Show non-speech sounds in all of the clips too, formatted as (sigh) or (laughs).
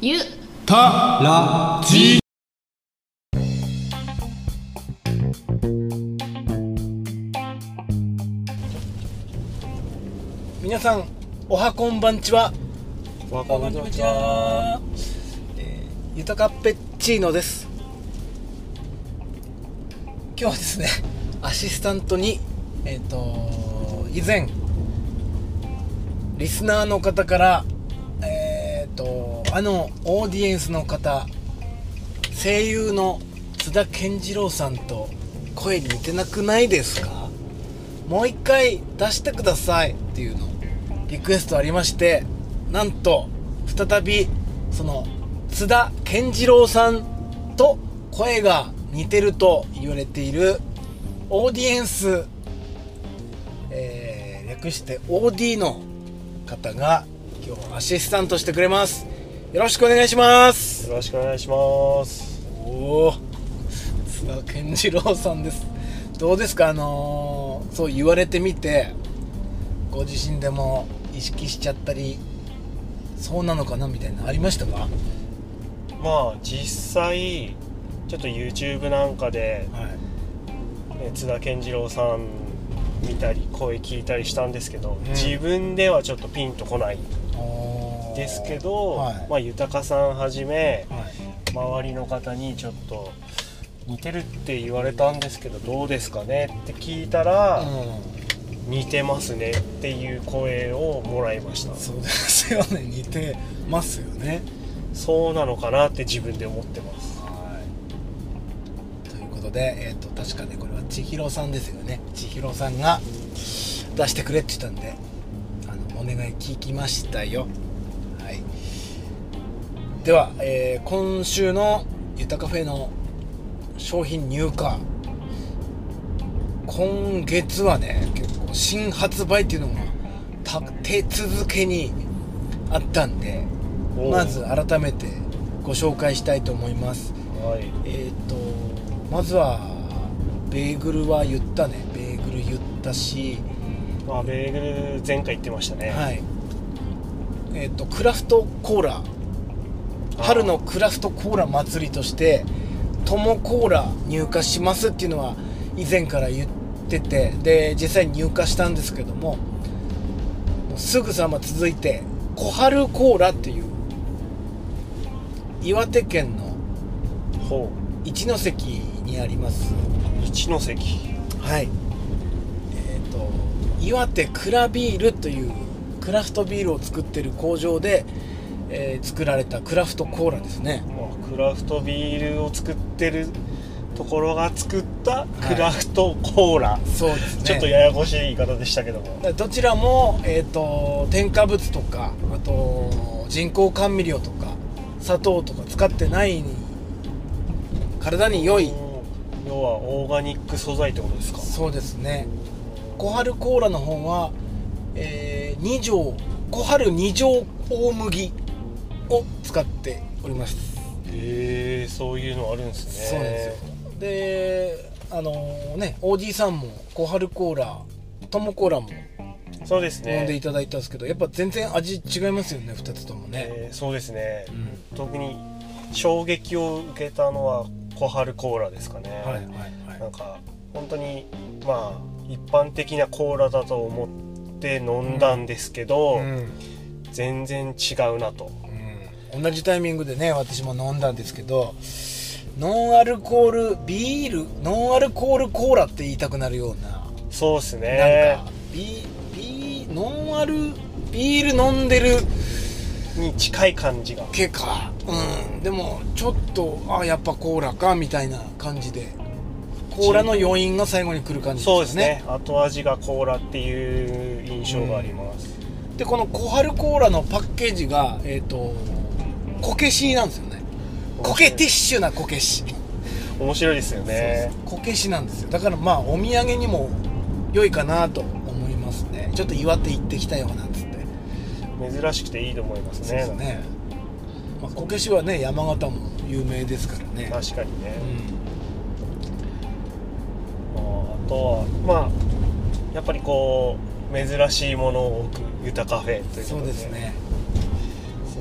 ゆ。たらじ。皆さんおはこんばんちは。わこんにちは、えー、ゆたかペッチーノです。今日はですねアシスタントにえっ、と以前リスナーの方からえっ、とあのオーディエンスの方声優の津田健次郎さんと声似てなくないですか？もう一回出してください。っていうのリクエストありましてなんと再びその津田健次郎さんと声が似てると言われているオーディエンス、えー略して OD の方が今日アシスタントしてくれます。よろしくお願いします。よろしくお願いします。おお津田健次郎さんです。どうですか？あのーそう言われてみてご自身でも意識しちゃったりそうなのかな？みたいなのありましたか？まあ実際ちょっと YouTube なんかで、はい。ね、津田健次郎さん見たり声聞いたりしたんですけど、うん。自分ではちょっとピンとこないですけど、はい。まあ豊さんはじめはい。周りの方にちょっと似てるって言われたんですけどどうですかねって聞いたら、似てますねっていう声をもらいました。うん、そうですよね。似てますよね。そうなのかなって自分で思ってます。はい。ということで、えー、と確かねこれは千尋さんですよね。千尋さんが出してくれって言ったんであのお願い聞きましたよ。はいでは、えー今週のゆたカフェの商品入荷。今月はね結構新発売っていうのが立て続けにあったんでまず改めてご紹介したいと思います。はい。えっ、とまずはベーグルは言ったね。ベーグル言ったし。まあベーグル前回言ってましたね、はい。えっ、とクラフトコーラ春のクラフトコーラ祭りとしてトモコーラ入荷しますっていうのは以前から言っててで実際に入荷したんですけどももうすぐさま続いて小春コーラっていう岩手県のほ一関にあります。う一ノ関。はい。えっ、と岩手クラビールというクラフトビールを作ってる工場で、えー作られたクラフトコーラですね。まあ、クラフトビールを作ってるところが作ったクラフトコーラ、そうですね。ちょっとややこしい言い方でしたけども。どちらも、えー、と添加物とかあと人工甘味料とか砂糖とか使ってない体に良い。要はオーガニック素材ってことですか？そうですね。小春コーラの方は、えー、二条小春二条大麦を使っております。へえそういうのあるんですね。そうなんですよ。であのね OG さんも小春コーラトモコーラもそうですね。飲んでいただいたんですけどやっぱ全然味違いますよね2つともね、えーそうですね、うん。特に衝撃を受けたのは小春コーラですかね、はいはいはい。なんか本当にまあ一般的なコーラだと思って飲んだんですけど、うん。全然違うなと。うん同じタイミングでね私も飲んだんですけどノンアルコールビールノンアルコールコーラって言いたくなるようなそうですなんねかビビノンアルビール飲んでるに近い感じが。系か。うん。でもちょっとあやっぱコーラかみたいな感じで。コーラの余韻が最後に来る感じそうですね。後味がコーラっていう印象があります、でこの小春コーラのパッケージがえっ、とこけしなんですよね。こけティッシュなこけし。面白いですよね。こけしなんですよ。だからまあお土産にも良いかなと思いますね。ちょっと岩手行ってきたよなんつって。珍しくていいと思いますね。そうですね、まあ、こけしはね山形も有名ですからね。確かにね、うん。まああとはまあやっぱりこう珍しいものを置くユタカフェということで。そうですね。す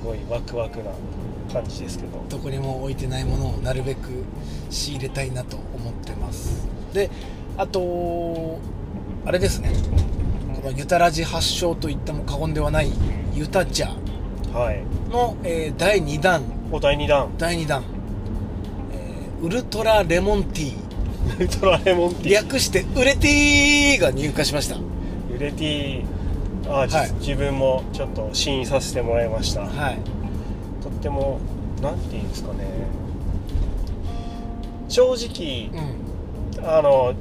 ごいワクワクな感じですけど。どこにも置いてないものをなるべく仕入れたいなと思ってます。であとあれですね。このユタラジ発祥と言っても過言ではないユタ茶はい。の、えー第2弾。お第2弾。第2弾、えーウルトラレモンティー。(laughs) ウルトラレモンティー。略してウレティーが入荷しました。ウレティあ、じはい。自分もちょっと試飲させてもらいました。はい。とってもなんていうんですかね。正直うん。あの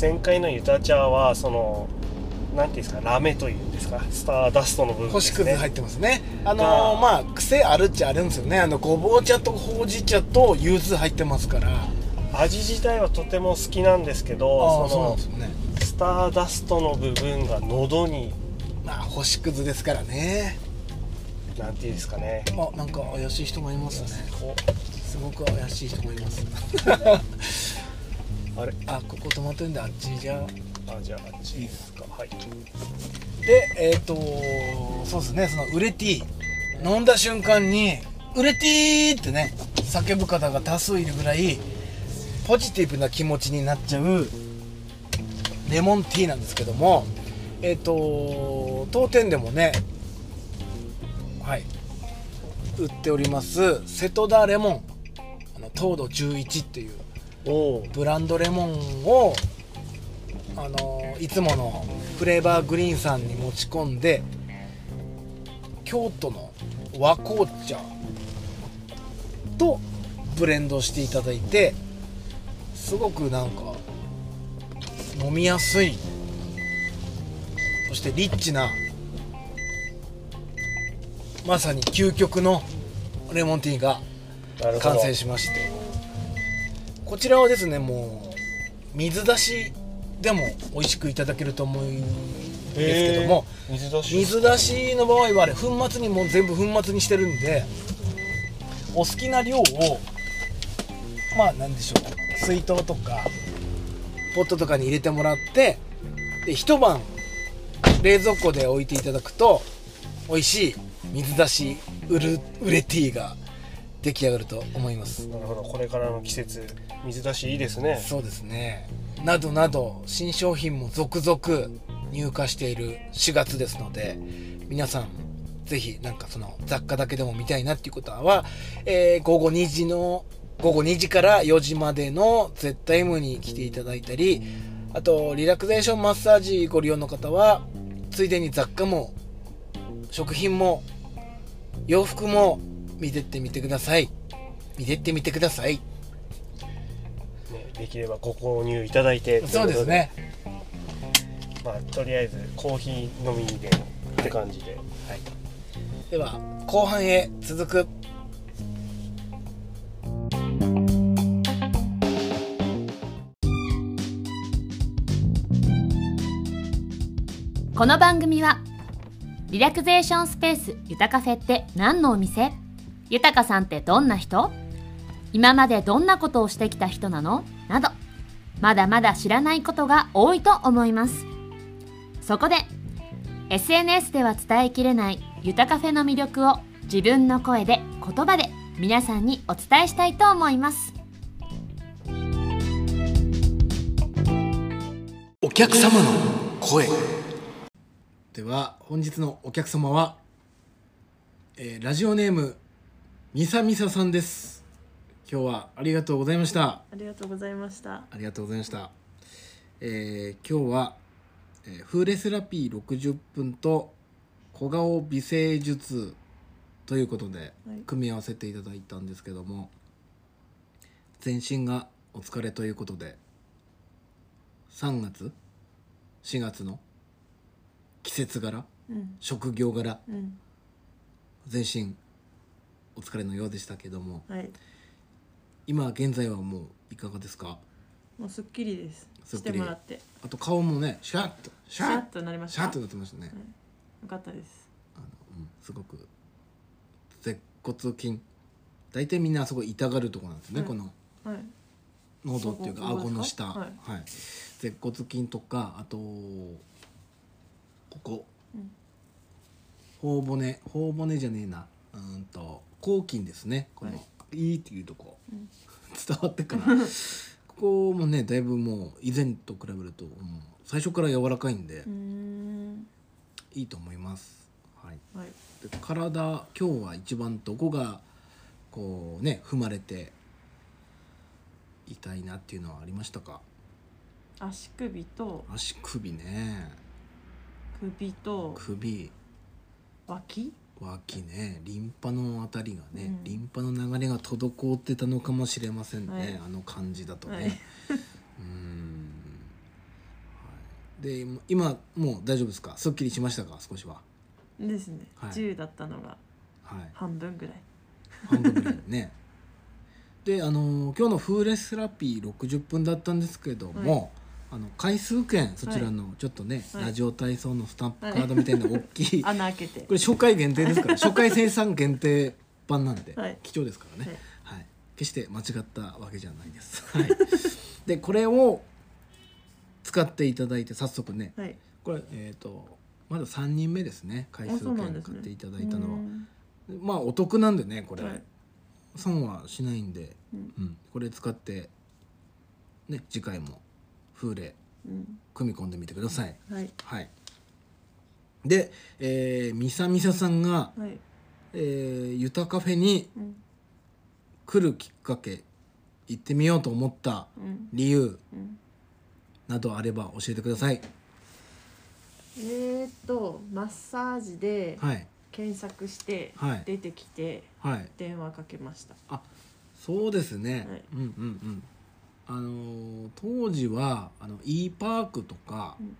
前回のユタチャーはそのなんていうんですかラメというんですかスターダストの部分ね、星屑入ってますね。あのがーまあ癖あるっちゃあるんですよね。あのごぼう茶とほうじ茶と柚子入ってますから。味自体はとても好きなんですけあどそのあそうなんですよね。スターダストの部分が喉にまあ星屑ですからね。なんていうんですかね。あなんか怪しい人がいますね。こすごく怪しい人がいます。うあれ？あここ止まってるんであっちじゃ。あじゃああっちですか。はい。でえっ、とそうですね。そのウレティー。飲んだ瞬間にウレティーってね叫ぶ方が多数いるぐらいポジティブな気持ちになっちゃうレモンティーなんですけどもえっ、と当店でもねはい売っております瀬戸田レモンあの糖度11っていう。ブランドレモンをあのいつものフレーバーグリーンさんに持ち込んで京都の和紅茶とブレンドしていただいてすごくなんか飲みやすいそしてリッチなまさに究極のレモンティーが完成しまして。こちらはですねもう水出しでも美味しくいただけると思うんですけども、水出し水出しの場合はあれ粉末にもう全部粉末にしてるんでお好きな量をまあなんでしょう水筒とかポットとかに入れてもらってで一晩冷蔵庫で置いていただくと美味しい水出しウルウレティーが出来上がると思います。なるほど。これからの季節水出しいいですね。そうですね。などなど新商品も続々入荷している4月ですので皆さんぜひなんかその雑貨だけでも見たいなっていうことは、えー午後2時の午後2時から4時までの ZM に来ていただいたりあとリラクゼーションマッサージご利用の方はついでに雑貨も食品も洋服も見てってみてください。見てってみてください。ねできればご購入いただいて。そうですね。まあとりあえずコーヒー飲みでって感じで、はい、では後半へ続くこの番組はリラクゼーションスペースゆたカフェって何のお店？ゆたかさんってどんな人？今までどんなことをしてきた人なの？などまだまだ知らないことが多いと思います。そこで SNS では伝えきれないゆたカフェの魅力を自分の声で言葉で皆さんにお伝えしたいと思います。お客様の声。では本日のお客様は、えーラジオネームみさみささんです今日はありがとうございましたありがとうございました。ありがとうございました。えー今日は、えーフーレセラピー60分と小顔美声術ということではい組み合わせていただいたんですけども、全身がお疲れということで3月4月の季節柄うん職業柄うん全身お疲れのようでしたけどもはい。今現在はもういかがですか？もうすっきりです。しすっきりてもらって。あと顔もねシャッとシシャッとなりました。シャッとなってましたね、よかったです。あのうん、すごく舌骨筋大体みんなあそこ痛がるとこなんですね、うんこのはい。喉っていうか顎の下、はですか？はい舌骨筋とかあとここ、うん。頬骨。頬骨じゃねえな。うーんと抗菌ですね。この、い、いっていうとこ、(laughs) 伝わってからここもねだいぶもう以前と比べるともう最初から柔らかいんで、いいと思います。はい。はい。で体今日は一番どこがこうね踏まれて痛いなっていうのはありましたか？足首と足首ね首と首。脇？脇ね。リンパのあたりがね、うん。リンパの流れが滞ってたのかもしれませんね、はい。あの感じだとね、はい、(laughs) うーん、はい、で今もう大丈夫ですか？すっきりしましたか？少しは。ですね、はい。10だったのがはい。半分ぐらい。半分ぐらいね。(laughs) であの今日のフーレスラピー60分だったんですけども、あの回数券そちらのちょっとね、はい。ラジオ体操のスタンプカードみたいな大きい、穴開けて。これ初回限定ですから (laughs) 初回生産限定版なんで、はい。貴重ですからね、はい。はい。決して間違ったわけじゃないです、はい、でこれを使っていただいて早速ねはい。これえっ、とまだ3人目ですね回あ数券そうなんですね買っていただいたのは、うん。まあお得なんでねこれ、はい。損はしないんで、うん。うん。これ使ってね次回も風鈴うん。組み込んでみてください。はい。はい。で、えー、みさみささんが、はい。えー、ゆたカフェにうん来るきっかけ行ってみようと思ったうん。理由うん。などあれば教えてください。えー、っとマッサージではい。検索してはい。出てきてはい。電話かけました。あそうですね、はい。うんうんうんあのー当時はあの e パークとか、うん。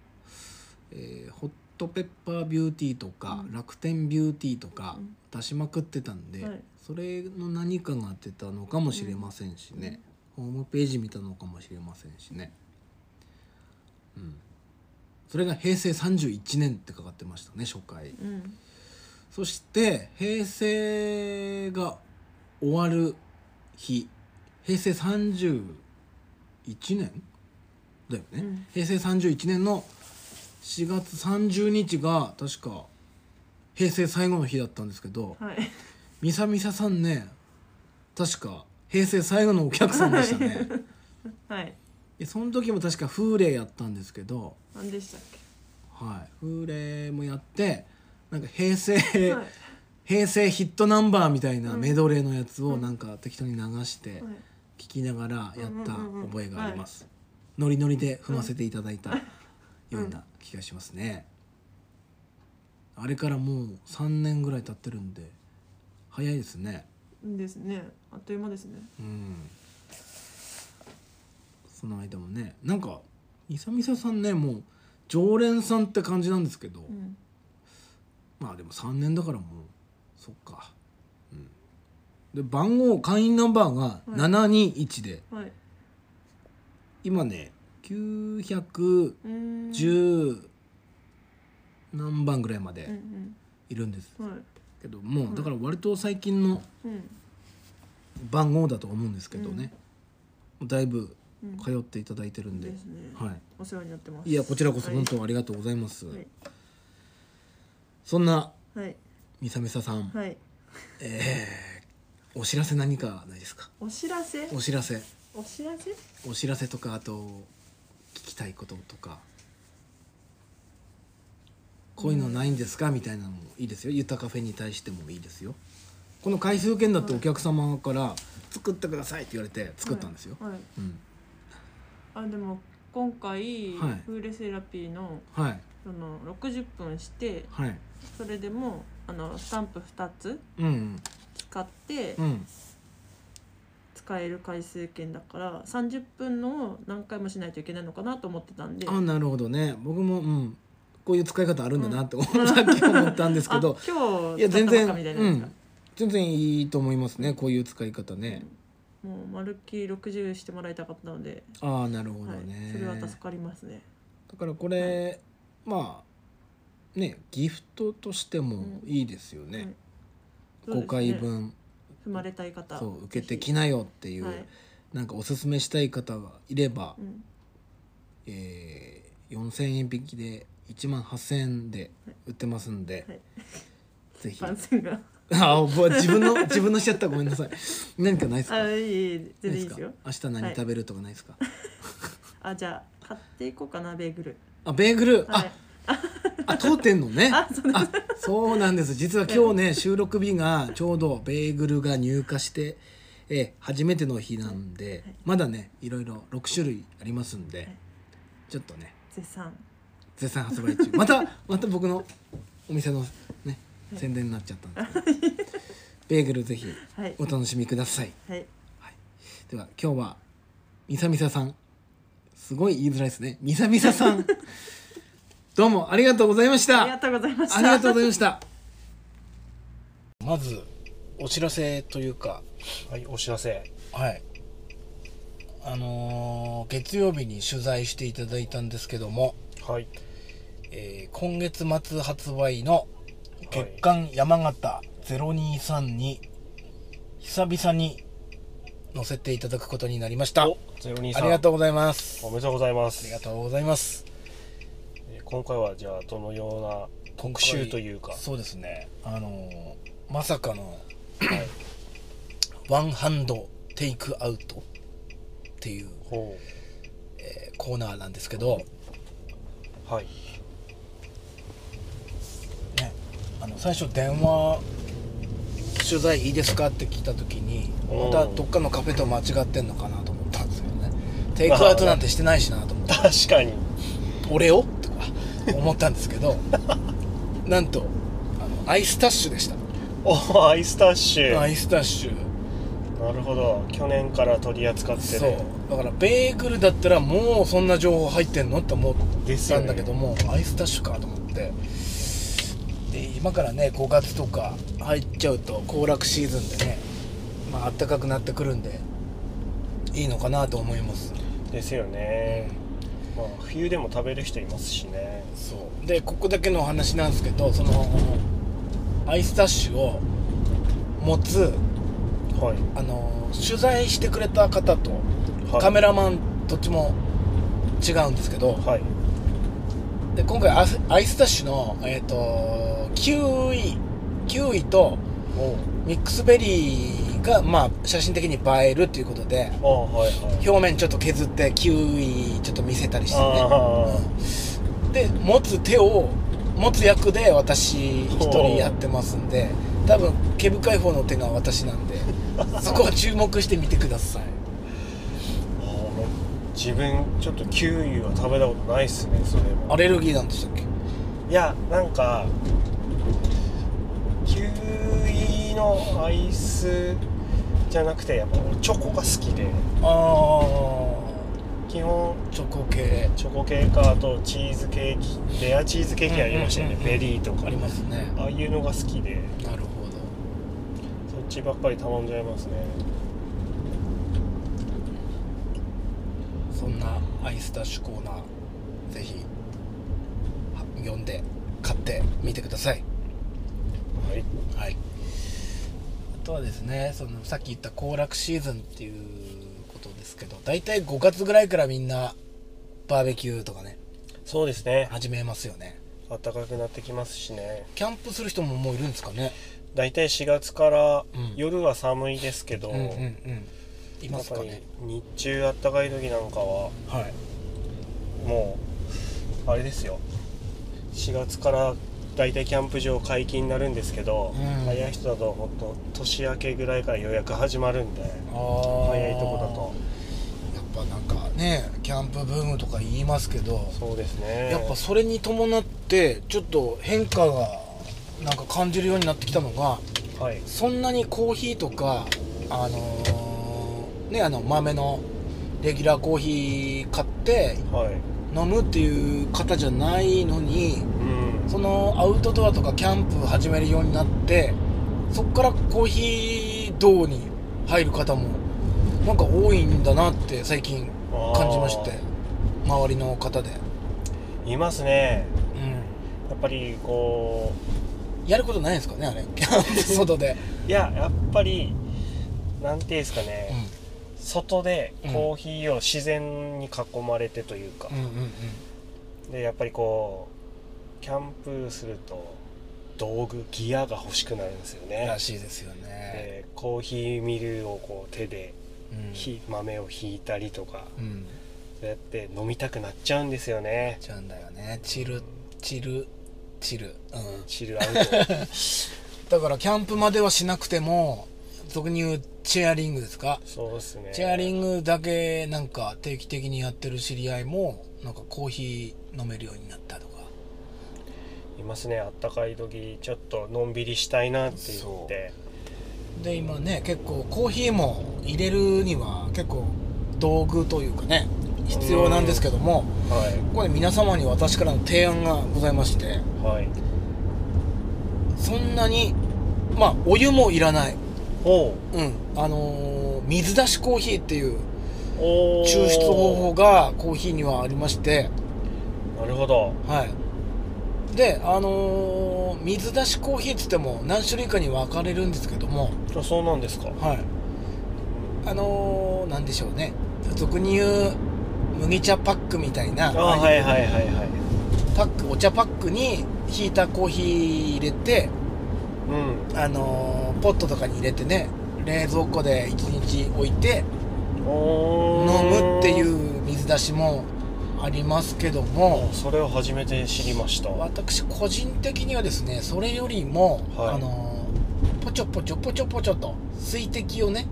えーホットペッパービューティーとか、うん。楽天ビューティーとかうん。出しまくってたんで、はい。それの何かが出たのかもしれませんしね、ホームページ見たのかもしれませんしね。うん。それが平成31年ってかかってましたね初回。うん。そして平成が終わる日。平成31年？だよね、うん。平成31年の4月30日が確か平成最後の日だったんですけどはい。みさみささんね確か平成最後のお客さんでしたね。はい。でその時も確か風鈴やったんですけど何でしたっけ？はい。風鈴もやってなんか平成、はい。平成ヒットナンバーみたいなうん。メドレーのやつをなんか適当に流してはい聞きながらやった覚えがあります。ノリノリで踏ませていただいたような気がしますね。あれからもう3年ぐらい経ってるんで早いですね。ですね。あっという間ですね。うん。その間もねなんかみさみささんねもう常連さんって感じなんですけど、うん。まあでも3年だからもうそっか。うんで番号会員ナンバーが721で、はい。今ね910うーん何番ぐらいまうんでいるんです。うんはい。けどもうだから割と最近のうん。番号だと思うんですけどね、だいぶうん。通っていただいてるんで、ですね。はい。お世話になってます。いやこちらこそはい。本当ありがとうございます、はい。そんなはい。みさみささん、はい。えーお知らせ何かないですか？お知らせ？お知らせ。お知らせ？お知らせとかあと聞きたいこととか。こういうのないんですか？みたいなのもいいですよ。ゆたカフェに対してもいいですよ。この回数券だってお客様から作ってくださいって言われて作ったんですよ、はい。うん。あでも今回、はい。フーレセラピーのはい。その60分してはい。それでもあのスタンプ2つうん使ってうん。使える回数券だから30分のを何回もしないといけないのかなと思ってたんで。あなるほどね。僕もうん。こういう使い方あるんだなって、さっき思ったんですけど。(laughs) あ今いや全然日使ったばっかみたいなやつか。うん。全然いいと思いますね。こういう使い方ね、もうまるっきり60してもらいたかったので、ああなるほどはい。ね、、それは助かりますね。だからこれ、まあねギフトとしてもいいですよね、はい5回分。踏まれたい方。そう受けてきななよっていう、はい。なんかおすすめしたい方がいれば、うん。えー、4,000円引きで1万8,000円で売ってますんで、はい。ぜひ。番線が。(laughs) あぼ自分の (laughs) 自分のしちゃったごめんなさい。何かないですか？あいいい全然いいなですよ。か？明日何食べるとかないですか、(laughs) あじゃあ買っていこうかなベーグル。あベーグル、はい。ああ通ってんのね。あそうあそうなんです。実は今日ね収録日がちょうどベーグルが入荷して、えー初めての日なんで、まだねいろいろ6種類ありますんで、ちょっとね。絶賛。絶賛発売中。(laughs) またまた僕のお店のね宣伝になっちゃったんですけど。ベーグルぜひはい。お楽しみください。はい。では今日はみさみささん。すごい言いづらいですね。みさみささんどうもありがとうございました。ありがとうございました。ありがとうございました。まずお知らせというかはいお知らせ。はい。あのー月曜日に取材していただいたんですけども、はい。えー今月末発売の月刊山形023に久々に載せていただくことになりました。お023ありがとうございます。おめでとうございます。ありがとうございます。えー今回はじゃあどのような特集というか。そうですね。あのーまさかのはい。ワンハンドテイクアウトっていう、ほえーコーナーなんですけど、うはい。ね、あの最初電話取材いいですかって聞いた時にうん。またどっかのカフェと間違ってんのかなと思ったんですよね。テイクアウトなんてしてないしなと思って。確かに。俺を？思ったんですけどなんとあのアイスタッシュでした。おアイスタッシュ。アイスタッシュ。なるほど。去年から取り扱ってそう。るだからベーグルだったらもうそんな情報入ってんのって思ったんだけども、アイスタッシュかと思って。で今からね5月とか入っちゃうと行楽シーズンでねまあ暖かくなってくるんでいいのかなと思います。ですよね、まあ、冬でも食べる人いますしねそう。でここだけの話なんですけどそのアイスタッシュを持つはい。あの取材してくれた方とはい。カメラマンどっちも違うんですけど、はい。で今回アイスタッシュの、えっとキウイキウイとおミックスベリーが、まあ、写真的に映えるということであはいはい。表面ちょっと削ってキウイちょっと見せたりしてねで持つ手を持つ役で私一人やってますんで多分毛深い方の手が私なんで (laughs) そこは注目してみてください。自分ちょっとキウイは食べたことないっすねそれも。アレルギーなんでしたっけ？いやなんかキウイのアイスじゃなくてやっぱ俺チョコが好きで。あ基本あチョコ系。チョコ系かあとチーズケーキレアチーズケーキありましたよね、ベリーとか。ありますねああいうのが好きで。なるほど。そっちばっかり頼んじゃいますね。そんなアイスダッシュコーナーぜひは読んで買ってみてください。はい。はい。あとはですねそのさっき言った行楽シーズンっていうですけど大体5月ぐらいからみんなバーベキューとかねそうですね。始めますよね。暖かくなってきますしね。キャンプする人ももういるんですかね。大体4月からうん。夜は寒いですけど、うんうんうん。いまやっぱりすかね日中暖かい時なんかははい。もうあれですよ。4月から大体キャンプ場解禁になるんですけど、うん。早い人だともっと年明けぐらいから予約始まるんであ早いとこだと。やっぱなんかねキャンプブームとか言いますけどそうですね。やっぱそれに伴ってちょっと変化がなんか感じるようになってきたのがはい。そんなにコーヒーとかあのーねあの豆のレギュラーコーヒー買ってはい。飲むっていう方じゃないのにうんそのアウトドアとかキャンプ始めるようになってそこからコーヒー道に入る方もなんか多いんだなって最近感じまして周りの方で、いますね。うん、やっぱりこやることないんですかねあれ？キャンプ外で、ういややっぱりなんていうんですかね、うん。外でコーヒーを自然に囲まれてというか、うんうんうん。でやっぱりこうキャンプすると道具ギアが欲しくなるんですよね。らしいですよね、でコーヒーミルをこう手でうん。ひ豆をひいたりとか。うん。そうやって飲みたくなっちゃうんですよね。ちゃうんだよね。チルチルチル。うん。チルアウト。(laughs) だからキャンプまではしなくても俗に言うチェアリングですか？そうですね。チェアリングだけなんか定期的にやってる知り合いもなんかコーヒー飲めるようになったとかいますね。あったかい時ちょっとのんびりしたいなって言って。で今ね結構コーヒーも入れるには結構道具というかね必要なんですけどもはここで皆様に私からの提案がございまして。いはい。そんなにまあお湯もいらない。おう。うん。あのー水出しコーヒーっていう抽出方法がコーヒーにはありまして。なるほど。はいであのー水出しコーヒーっつっても何種類かに分かれるんですけども。あそうなんですか。はい。あのー、なんでしょうね。俗に言う麦茶パックみたいな。あはいはいはいはいパックお茶パックにひいたコーヒー入れてうん。あのーポットとかに入れてね冷蔵庫で1日置いてお飲ーむっていう水出しもありますけどもそれを初めて知りました。私個人的にはですねそれよりも、はい。あのーポチョポチョポチョポチョと水滴をね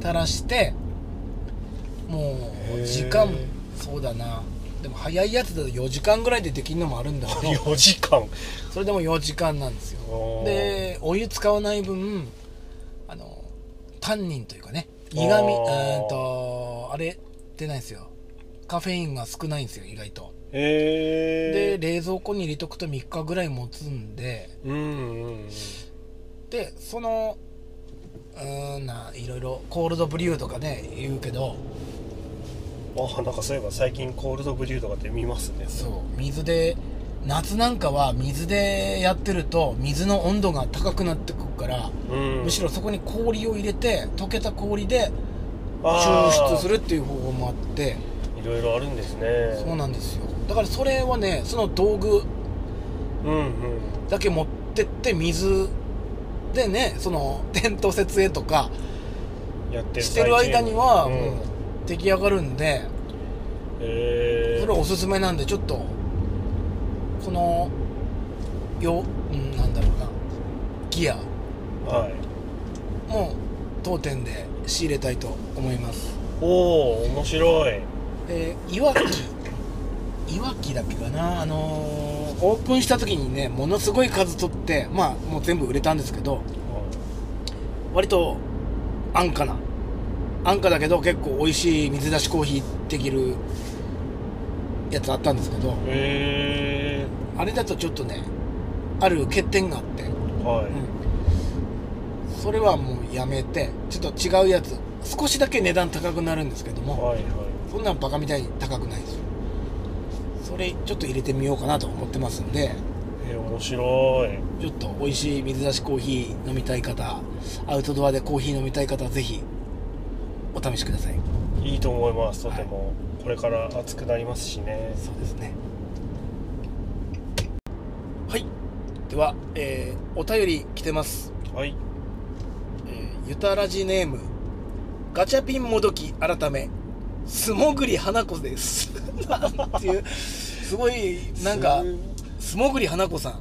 垂らしてもう時間そうだな。でも早いやつだと4時間ぐらいでできるのもあるんだけど (laughs) 4時間。それでも4時間なんですよ。でお湯使わない分あのタンニンというかね苦味あー。えーっとあれ出ないんですよカフェインが少ないんですよ意外と。でへえ冷蔵庫に入れとくと3日ぐらい持つんで。うんうんうんでそのうーんないろいろコールドブリューとかね言うけど。あなんかそういえば最近コールドブリューとかって見ますね。そう。水で夏なんかは水でやってると水の温度が高くなってくるから、うん。むしろそこに氷を入れて溶けた氷で抽出するっていう方法もあっていろいろあるんですね。そうなんですよ。だからそれはねその道具うんうん。だけ持ってって水でねそのテント設営とかやってるしてる間にはうん。もう出来上がるんで、へえそれおすすめなんでちょっとこのよ、うん、なんだろうなギア。はい。も当店で仕入れたいと思います。おお面白いでいわきいわきだっけかな。あのーオープンした時にねものすごい数取ってまあもう全部売れたんですけど割と安価な。安価だけど結構美味しい水出しコーヒーできるやつあったんですけどあれだとちょっとねある欠点があって、はい、うん、それはもうやめてちょっと違うやつ。少しだけ値段高くなるんですけども、はいはいそんなんバカみたいに高くないです。よそれちょっと入れてみようかなと思ってますんで。え面白い。ちょっと美味しい水出しコーヒー飲みたい方アウトドアでコーヒー飲みたい方はぜひお試しください。いいと思いますとても、これから暑くなりますしね。そうですね。はい。では、えーお便り来てます。はい。えーゆたらじネームガチャピンもどき改め素潜り花子です。なんていうすごいなんか素潜り花子さん。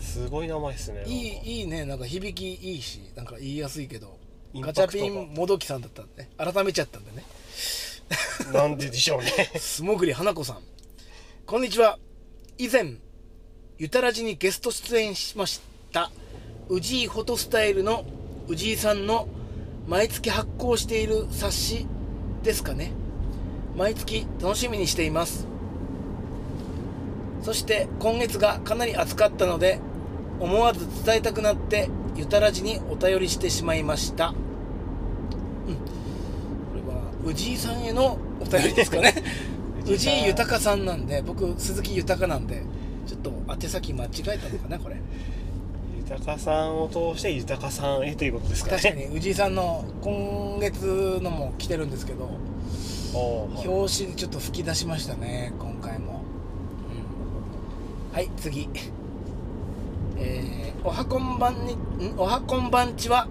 すすごい名前ですね。いいいいね。なんか響きいいしなんか言いやすいけどガチャピンもどきさんだったんでね。改めちゃったんでね。なんででしょうね。素潜り花子さん。こんにちは。以前ゆたらじにゲスト出演しました宇治井フォトスタイルの宇治井さんの毎月発行している冊子ですかね。毎月楽しみにしています。そして今月がかなり暑かったので思わず伝えたくなってゆたらじにお便りしてしまいました。うん。これは宇治井さんへのお便りですかね。(laughs) 宇治井豊さんなんで僕鈴木豊なんでちょっと宛先間違えたのかなこれ豊さんを通して豊さんへということですかね。確かに宇治井さんの今月のも来てるんですけど表紙でちょっと吹き出しましたね今回も、うん。はい次。えーおはこんばんにん？おはこんばんちは、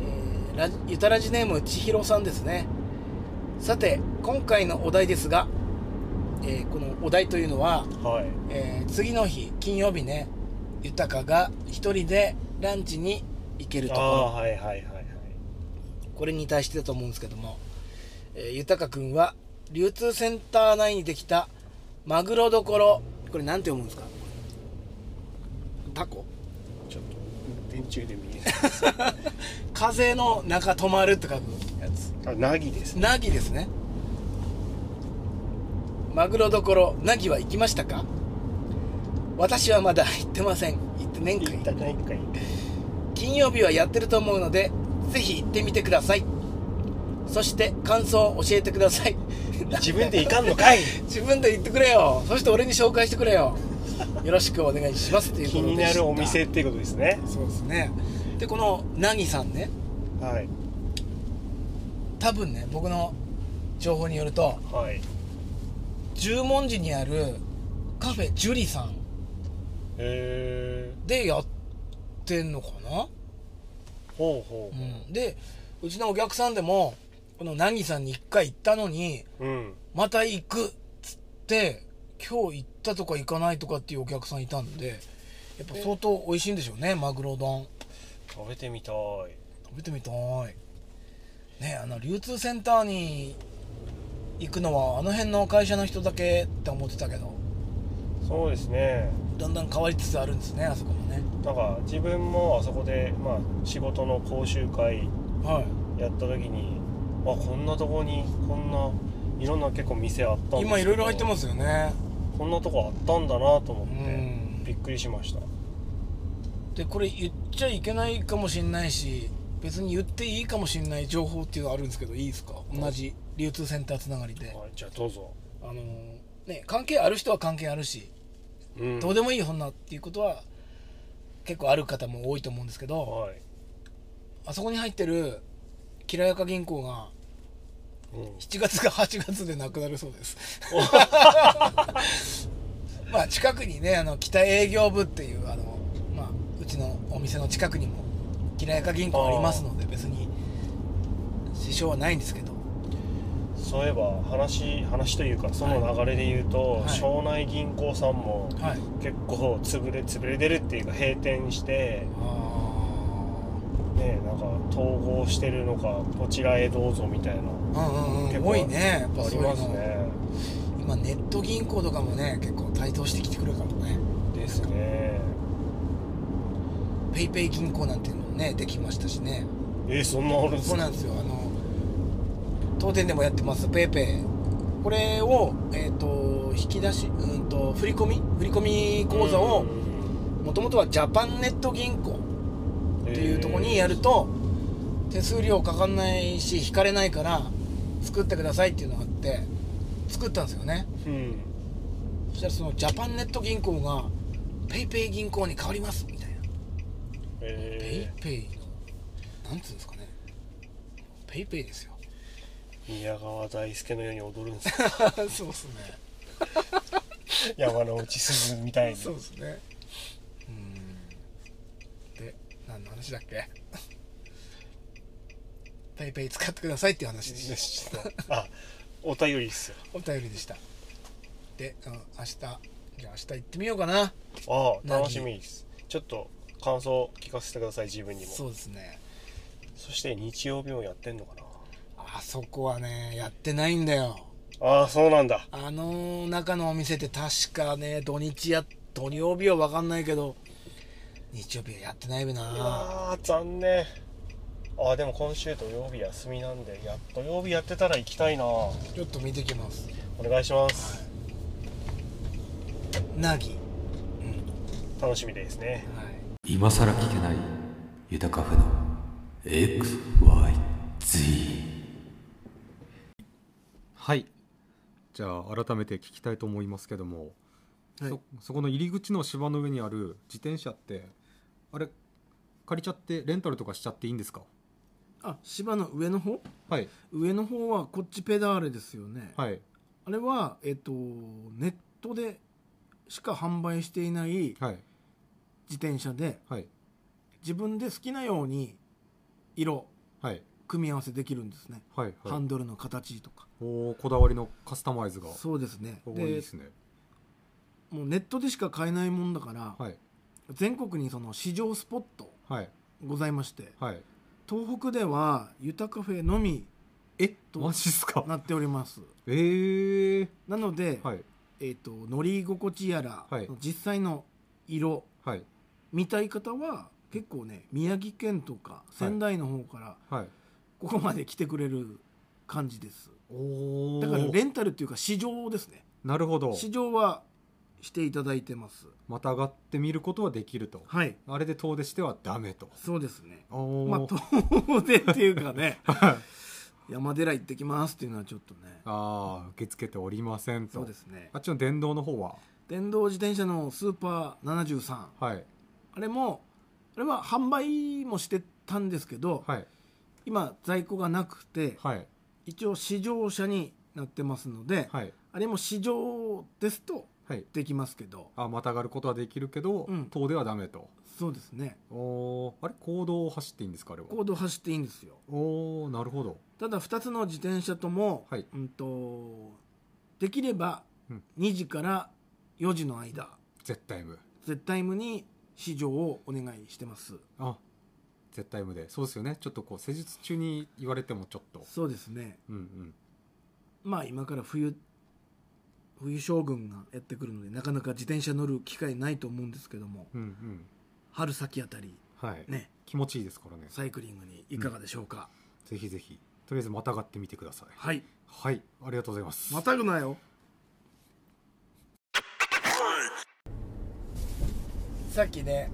えーラジゆたらじネームちひろさんですね。さて今回のお題ですが、えーこのお題というのは、はい。えー次の日金曜日ね豊が一人でランチに行けるところ。はいはいはいはい。これに対してだと思うんですけども、えー、豊くんは流通センター内にできたマグロどころこれなんて読むんですか？タコ？ちょっと運転中で見え (laughs) 風の中止まるって書くやつ。ないあナギですね。ナギですね。マグロどころナギは行きましたか？私はまだ行ってません。行って年行った会。ないかい金曜日はやってると思うのでぜひ行ってみてください。そして感想を教えてください。自分で行かんのかい。(laughs) 自分で言ってくれよ。そして俺に紹介してくれよ。よろしくお願いします。(laughs) っていうことで気になるお店っていうことですね。そうですね。でこのなぎさんね。はい。多分ね僕の情報によるとはい。十文字にあるカフェジュリさんへえでやってんのかな、ほうほうん、でうちのお客さんでもこのなぎさんに1回行ったのにううん。また行くっつって今日行ったとか行かないとかっていうお客さんいたんでやっぱ相当美味しいんでしょうねマグロ丼。食べてみたい。食べてみたい。ねあの流通センターに行くのはあの辺の会社の人だけって思ってたけど。そうですねだんだん変わりつつあるんですねあそこもね。なんか自分もあそこでまあ仕事の講習会はい。やった時にあこんなとこにこんないろんな結構店あったんですけど今いろいろ入ってますよね。こんなとこあったんだなと思っうてん。びっくりしました。でこれ言っちゃいけないかもしんないし別に言っていいかもしんない情報っていうのあるんですけどいいですか？同じ流通センターつながりで。はいじゃあどうぞ。あのーね関係ある人は関係あるしうんどうでもいいよそんなっていうことは結構ある方も多いと思うんですけどはい。あそこに入ってるきらやか銀行がうん。7月か8月でなくなるそうです。(laughs) まあ近くにねあの北営業部っていうあの、まあ、うちのお店の近くにもきらやか銀行ありますので別に支障はないんですけどそういえば話話というかその流れで言うと、はい。庄内銀行さんもはい。結構潰れ潰れてるっていうか閉店してあねなんか統合してるのかこちらへどうぞみたいなあうんうんうん。結構多いねやっぱありますね。今ネット銀行とかもね結構台頭してきてくるからね。ですね。 PayPay 銀行なんていうのもねできましたしね。えそんなあるんですか？そうなんですよ。あの当店でもやってます。 PayPay これを、えー、と引き出しうんと振り込み振り込み口座をもともとはジャパンネット銀行っていうところにやると手数料かかんないし引かれないから作ってくださいっていうのがあって作ったんですよね。うん。そしたらそのジャパンネット銀行が PayPay 銀行に変わりますみたいな。え PayPay のなんつうんですかね。ペイペイですよ。ー、宮川大輔のように踊るんですか (laughs) そうっすね。(laughs) 山之内すずみたいに。そうですね。うん。で何の話だっけ？(laughs) ペイペイ使ってくださいっていう話ででしした。あお便りっすよ。お便りでした。で、うん、明日じゃあ明日行ってみようかな。ああ何楽しみです。ちょっと感想聞かせてください自分にも。そうですね。そして日曜日もやってんのかな？あそこはねやってないんだよ。ああそうなんだ。あの中のお店って確かね土日や土曜日は分かんないけど日曜日はやってないべな。あー残念。あーでも今週土曜日休みなんでや土曜日やってたら行きたいな。おちょっと見てきます。願いします、なぎ楽しみですね。はい。今さら聞けないユタカフェの XYZ はい。じゃあ改めて聞きたいと思いますけども、はい。そそこの入り口の芝の上にある自転車ってあれ借りちゃってレンタルとかしちゃっていいんですか？あ芝の上の方？はい。上の方はこっちペダーレですよね、はい。あれはえっとネットでしか販売していない。自転車ではい。自分で好きなように色はい組み合わせできるんですね、はいはい。ハンドルの形とか。おーこだわりのカスタマイズが。そうですね。いいでですね。もうネットでしか買えないもんだから、はい。全国にその試乗スポットはい。ございましてはい。東北ではユタカフェのみえとマジっすか？なっております。えー、なので、はい。えー、と乗り心地やら、はい。実際の色はい。見たい方は結構ね宮城県とか仙台の方からはいここまで来てくれる感じです。だからレンタルっていうか試乗ですね。なるほど。試乗はしていただいてます。また上がってみることはできると。はい。あれで遠出してはダメと。そうですね。まあ遠出っていうかね。(laughs) 山寺行ってきますっていうのはちょっとね。ああ受け付けておりませんと。そうですね。あっちの電動の方は？電動自転車のスーパー73はい。あれもあれは販売もしてたんですけど、はい今在庫がなくてはい。一応試乗車になってますので、はい。あれも試乗ですとはい。できますけど。あまたがることはできるけど、うん。遠出はダメと。そうですね。おおあれ？公道を走っていいんですか？あれは。公道走っていいんですよ。おおなるほど。ただ2つの自転車とも、はい。うん、とできればうん。2時から4時の間。絶対無。絶対無に試乗をお願いしてます。あ絶対無で。そうですよね。ちょっとこう施術中に言われてもちょっと。そうですね。うんうん。まあ今から冬冬将軍がやってくるのでなかなか自転車乗る機会ないと思うんですけどもうんうん。春先あたりはい、ね。気持ちいいですからね。サイクリングにいかがでしょうか、ぜひぜひ。とりあえずまたがってみてください。はい。はい。ありがとうございます。またぐなよ。さっきね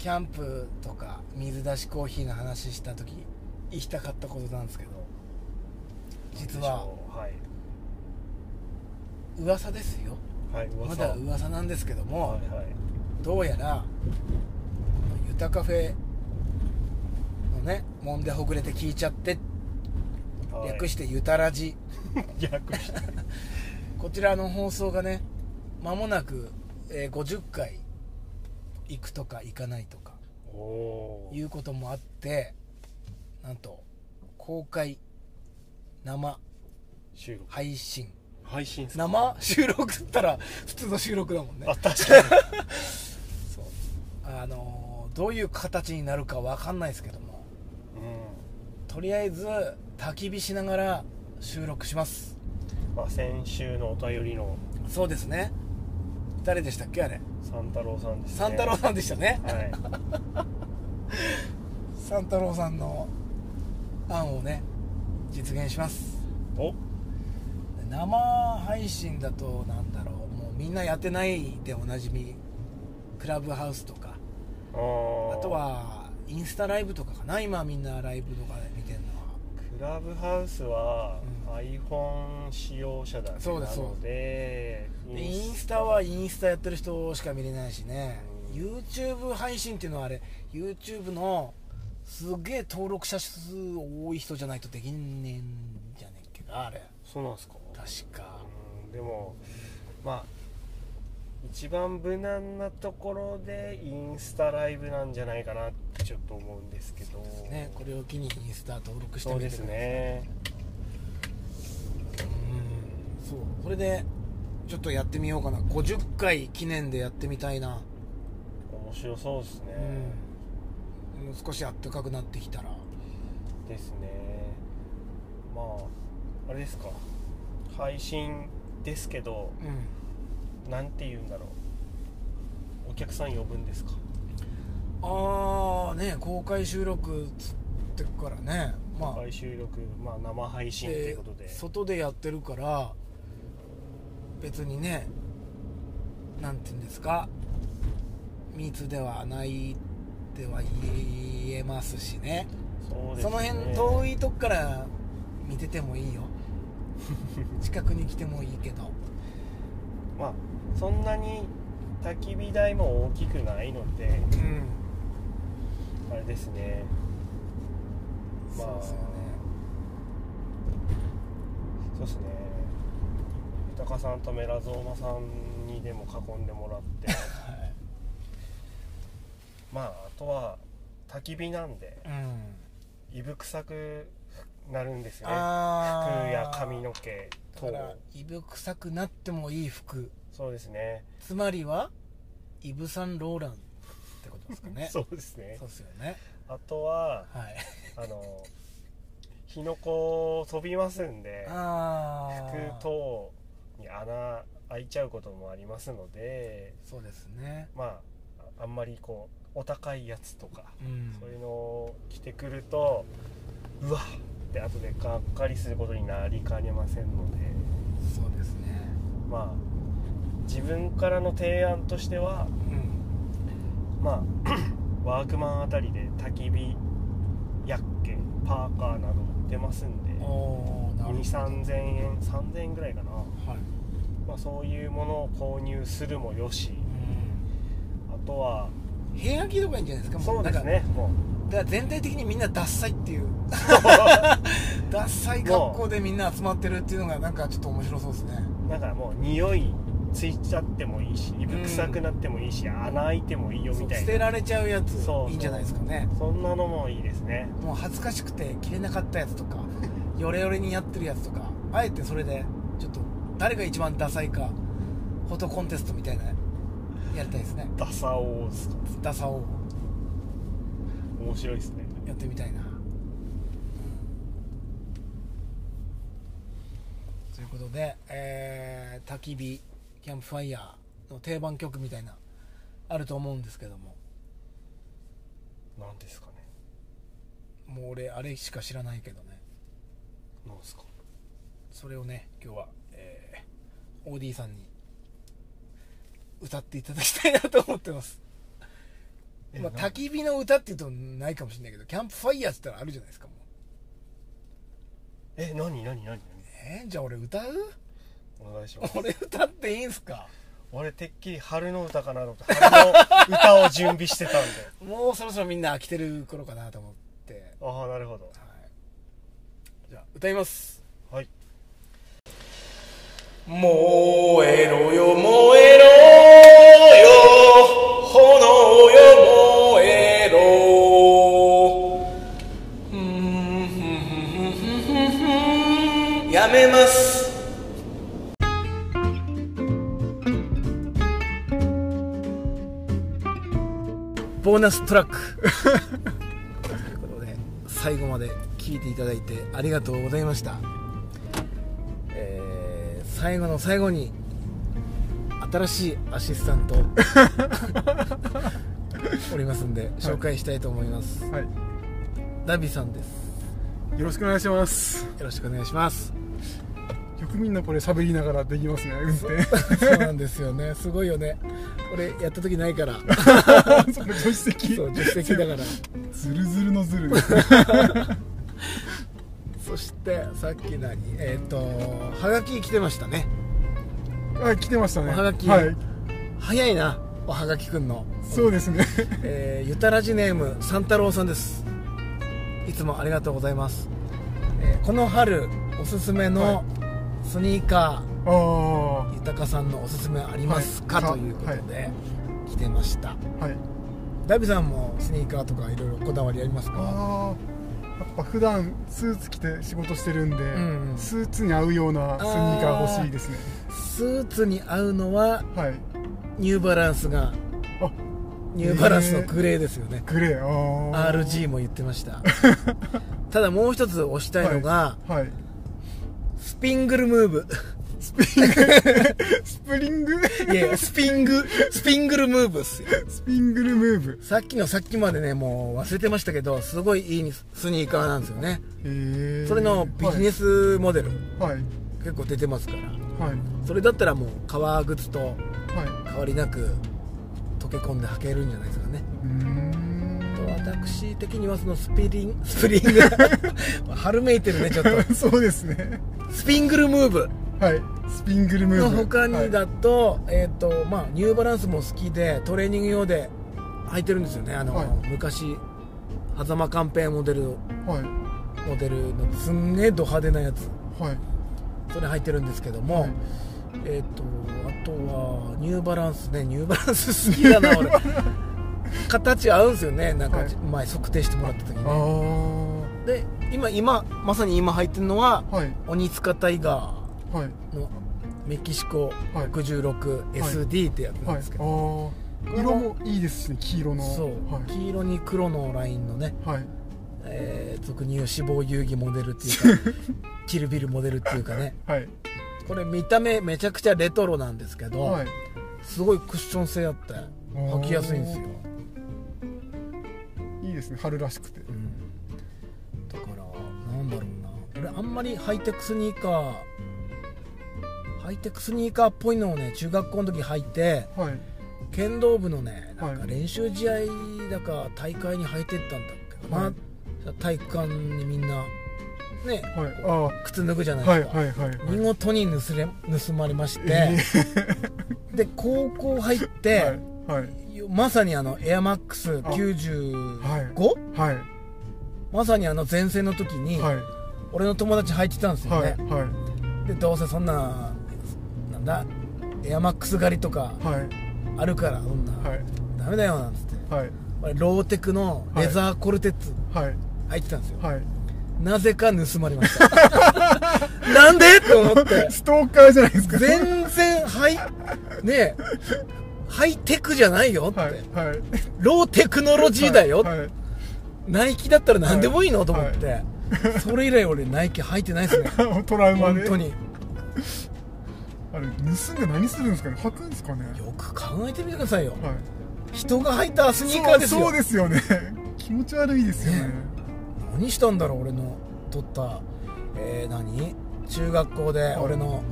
キャンプとか水出しコーヒーの話した時言いたかったことなんですけど実ははい。噂ですよ。はいま噂だ噂なんですけども、はいはい。どうやらユタカフェのねもんでほぐれて聞いちゃってはい。略してユタラジ略して。(laughs) こちらの放送がね間もなく、えー50回行くとか行かないとかいうこともあってなんと公開生収録。配信。配信生？収録ったら普通の収録だもんね。あ確かに。(laughs) そう。あのーどういう形になるかわかんないですけども。うとりあえず焚き火しながら収録します。んまあ先週のお便りの。そうですね誰でしたっけあれ？三太郎さんですね。三太郎さんでしたね。はい。三太郎さんの案をね実現します。お。生配信だとなんだろう。もうみんなやってないでおなじみクラブハウスとか。あとはインスタライブとかかな今みんなライブとかで見てるのは。クラブハウスはうん。iPhone 使用者だけなそうです。のででインスタはインスタやってる人しか見れないしね。うん YouTube 配信っていうのはあれ。YouTube のすげえ登録者数多い人じゃないとできんねんじゃねえっけかあれ。そうなんですか？確か。うん。でもまあ一番無難なところでインスタライブなんじゃないかなってちょっと思うんですけど。ね。これを機にインスタ登録してそうですみてください。ね。うん。そう。それでちょっとやってみようかな。50回記念でやってみたいな。面白そうですね、うん。もう少しあったかくなってきたら。ですね。まああれですか。配信ですけどうん。なんて言うんだろう。お客さん呼ぶんですか？ああね公開収録つってからね。まあ。公開収録、まあ、生配信ということで外でやってるから別にねなんて言うんですか密ではないっては言えますしね。そね。その辺遠いとこから見ててもいいよ。(laughs) 近くに来てもいいけど。まあそんなに焚き火台も大きくないのでうん。あれですね。まあ。そうですよねそうですね豊さんとメラゾーマさんにでも囲んでもらって。(laughs) はい。まああとは焚き火なんで。うん。いぶ臭くなるんですね。あー。服や髪の毛等。いぶ臭くなってもいい服。そうですね。つまりはイブ・サンローランってことですかね。(laughs) そうですね。そうですよね。あとははい。あの火の粉飛びますんで。服等に穴開いちゃうこともありますのでそうですね。まああんまりこうお高いやつとかうん。そういうのを着てくるとうわっって後でがっかりすることになりかねませんので。そうですね。まあ自分からの提案としてはうん。まあ (coughs) ワークマンあたりで焚き火やっけパーカーなど売ってますんでおーなるほど2 3 0 0 0円3000円ぐらいかな、はい。まあ、そういうものを購入するもよし。あとは部屋着とかいいんじゃないですかもそうですねもだから全体的にみんなダッサいっていう。(laughs) ダッサい格好でみんな集まってるっていうのがなんかちょっと面白そうですね。うなんかもう匂いついちゃってもいいしいぶ臭くなってもいいし、穴開いてもいいよみたいな。捨てられちゃうやついいんじゃないですかね。そんなのもいいですね。もう恥ずかしくて着れなかったやつとかヨレヨレにやってるやつとかあえてそれでちょっと誰が一番ダサいかフォトコンテストみたいなやりたいですね。ダサオーズダサを面白いですね。やってみたいな、ということで、えー焚き火キャンプファイヤーの定番曲みたいなあると思うんですけども。なんですかね。もう俺あれしか知らないけどねなんですか？それをね今日は、えー、OD さんに歌っていただきたいなと思ってます。まあ、焚き火の歌っていうとないかもしれないけどキャンプファイヤーって言ったらあるじゃないですかもう。え何何何何？えー、じゃあ俺歌う？お願いします。俺歌っていいんすか？俺てっきり春の歌かなと思って春の歌を準備してたんで。(laughs) もうそろそろみんな飽きてる頃かなと思って、ああなるほど歌います。はい。燃えろよ燃えろよ。炎よ燃えろ。やめます。ボーナストラック。ということで最後まで聞いていただいてありがとうございました。えー最後の最後に新しいアシスタント (laughs) おりますんで紹介したいと思います、はい。ダビさんです。よろしくお願いします。よろしくお願いします。よくみんなこれ喋りながらできますね運転。そうなんですよね。すごいよね。俺やった時ないから。(laughs) その助手席。そう助手席だから。(laughs) ズルズルのズルそしてさっき何？えっ、とはがき来てましたね。はい来てましたね。おはがきはい。早いなおはがきくんの。そうですね。えーゆたらじネーム三太郎さんです。いつもありがとうございます、えーこの春おすすめのスニーカああー、豊さんのおすすめありますか、はい。ということで、来てました。はい。ダビさんもスニーカーとかいろいろこだわりありますか？っぱ普段スーツ着て仕事してるんで、んスーツに合うようなスニーカー欲しいですね。スーツに合うのははい。ニューバランスがあニューバランスのグレーですよね、グレーあー。RG も言ってました。(laughs) ただもう一つ推したいのが、はい。スピングルムーブスピングスプリング？いやいやスピング。スピングルムーブっすよ。スピングルムーブ。さっきのさっきまでねもう忘れてましたけどすごいいいスニーカーなんですよね。へえそれのビジネスモデル、はい。はい結構出てますから。はい。それだったらもう革靴とはい。変わりなく溶け込んで履けるんじゃないですかね。うーん。と私的にはそのスピリンスプリング (laughs) 春めいてるねちょっと。(laughs) そうですね。スピングルムーブはい。スピングルムーブの他にはいだと,、えっ、とまあニューバランスも好きでトレーニング用で履いてるんですよね。あの、はい。昔狭間寛平モデルはい。モデルのすんげえド派手なやつ。はい。それ履いてるんですけども、はい。えっ、とあとはニューバランスねニューバランス好きだな俺 (laughs) 形合うんですよね。なんか、はい。前測定してもらった時にあね。あで今今まさに今入ってるのははい。鬼塚タイガはい。ーのメキシコはい。66SD ってやつなんはいですけど、色もいいですしね。黄色の。そう、はい。黄色に黒のラインのね、はい。えー俗に言う死亡遊戯モデルっていうか (laughs) キルビルモデルっていうかね。はい。これ見た目めちゃくちゃレトロなんですけど、はい。すごいクッション性あって履きやすいんですよ、ですね春らしくて。うん、だからなんだろうな。俺あんまりハイテクスニーカーハイテクスニーカーっぽいのをね中学校の時履いてはい。剣道部のねなんかはい練習試合だか大会に履いてったんだっけ。かな、はい体育館にみんなねはい。あ靴脱ぐじゃないあですか、はいはいはいはい。見事に盗れ盗まれまして、えで高校入って、ーはいはいまさにあのエアマックス 95?、はい。まさにあの前線の時に、はい。俺の友達履いてたんですよはね、いはい。でどうせそんななんだ？エアマックス狩りとかはい。あるからそんな、はい。ダメだよなんつって。はい。俺ローテクのレザーコルテッツはい。入ってたんですよ、はい。なぜか盗まれました。(laughs) なんで？って思って。ストーカーじゃないですか。全然ハイねえハイテクじゃないよって、はいはい。ローテクノロジーだよ、はいナイキだったら何でもいいの、と思って、は (laughs) それ以来俺ナイキ履いてないですね。(laughs) はいトラウマで本当に。あれ盗んで何するんですかね？履くんですかね？よく考えてみてくださいよ。はい。人が履いたスニーカーですよ。そうですよね。(laughs) 気持ち悪いですよね。ね。何したんだろう俺の取ったえー、何？中学校で俺の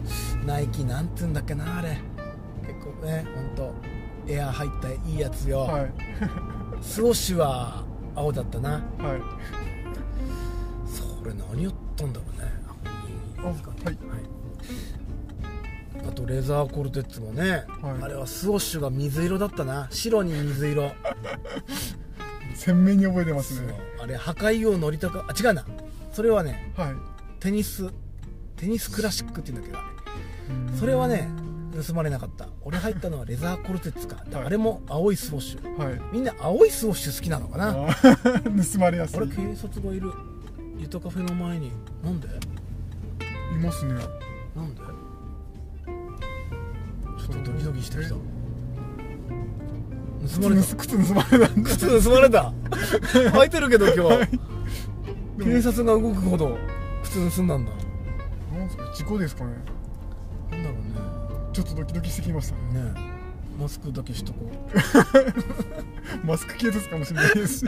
ナイキなんて言うんだっけなあれね本当エア入ったいいやつよ、はい。スウォッシュは青だったな。はい。それ何やったんだろうねあいい。はい。あとレザーコルテッツもね、はい。あれはスウォッシュが水色だったな。白に水色。(laughs) 鮮明に覚えてますね。あれ破壊王乗りたかあ違うな。それはねはい。テニステニスクラシックって言うんだけどそれはね盗まれなかった。俺入ったのはレザーコルテッツか、ではい。あれも青いスウォッシュ。はい。みんな青いスウォッシュ好きなのかな？(laughs) 盗まれやすい。れ警察がいる。ユタカフェの前に。なんで？いますね。なんで？ちょっとドキドキしてきた。盗まれた。靴盗まれた靴盗まれた。(laughs) 履いてるけど今日、でも警察が動くほど靴盗んだんだ。なんですか？事故ですかね？ちょっとドキドキしてきましたね。ねえマスクだけしとこう。(laughs) マスク警察かもしれないです。し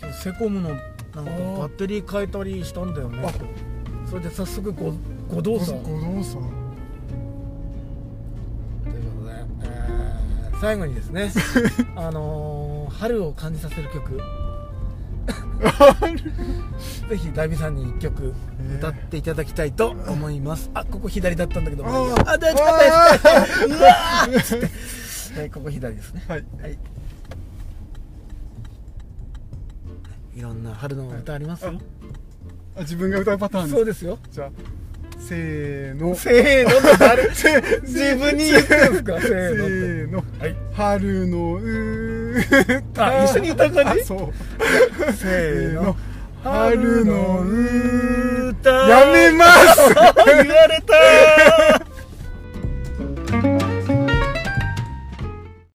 今日セコムのなんかバッテリー変えたりしたんだよね。それで早速ごご動作。ご動作。ということで、えー最後にですね (laughs) あのー春を感じさせる曲 (laughs) ぜひダビさんに一曲歌っていただきたいと思います、あここ左だったんだけど。あー。あ大丈夫大丈夫うわーっ (laughs) ここ左ですね。はい。はい。いろんな春の歌あります？よ、あ自分が歌うパターン。そうですよ。じゃあせーの。せーのって誰？(laughs) 自分に言ってるんですか？せせーの。はい。春の (laughs) あ一緒に歌う感じ？あそう。せーの。春の歌。やめます。(laughs) 言われた